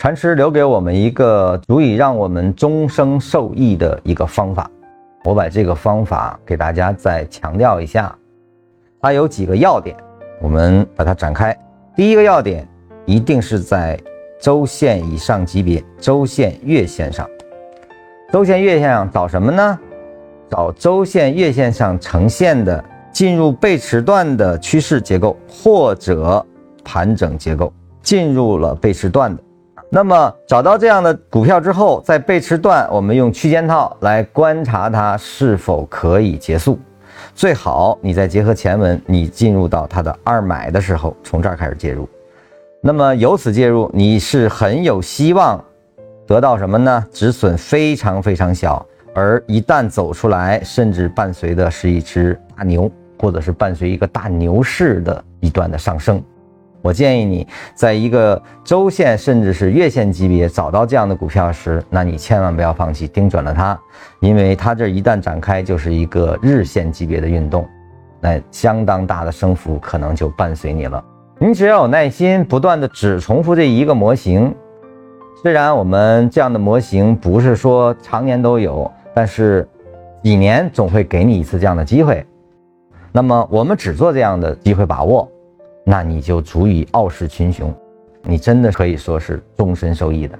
禅师留给我们一个足以让我们终生受益的一个方法，我把这个方法给大家再强调一下，它有几个要点，我们把它展开。第一个要点一定是在周线以上级别，周线、月线上。周线、月线上找什么呢？找周线、月线上呈现的进入背驰段的趋势结构，或者盘整结构，进入了背驰段的。那么找到这样的股票之后，在背驰段，我们用区间套来观察它是否可以结束。最好你再结合前文，你进入到它的二买的时候，从这儿开始介入。那么由此介入，你是很有希望得到什么呢？止损非常非常小，而一旦走出来，甚至伴随的是一只大牛，或者是伴随一个大牛市的一段的上升。我建议你在一个周线甚至是月线级别找到这样的股票时，那你千万不要放弃，盯准了它，因为它这一旦展开就是一个日线级别的运动，那相当大的升幅可能就伴随你了。你只要有耐心，不断的只重复这一个模型，虽然我们这样的模型不是说常年都有，但是几年总会给你一次这样的机会。那么我们只做这样的机会把握。那你就足以傲视群雄，你真的可以说是终身受益的。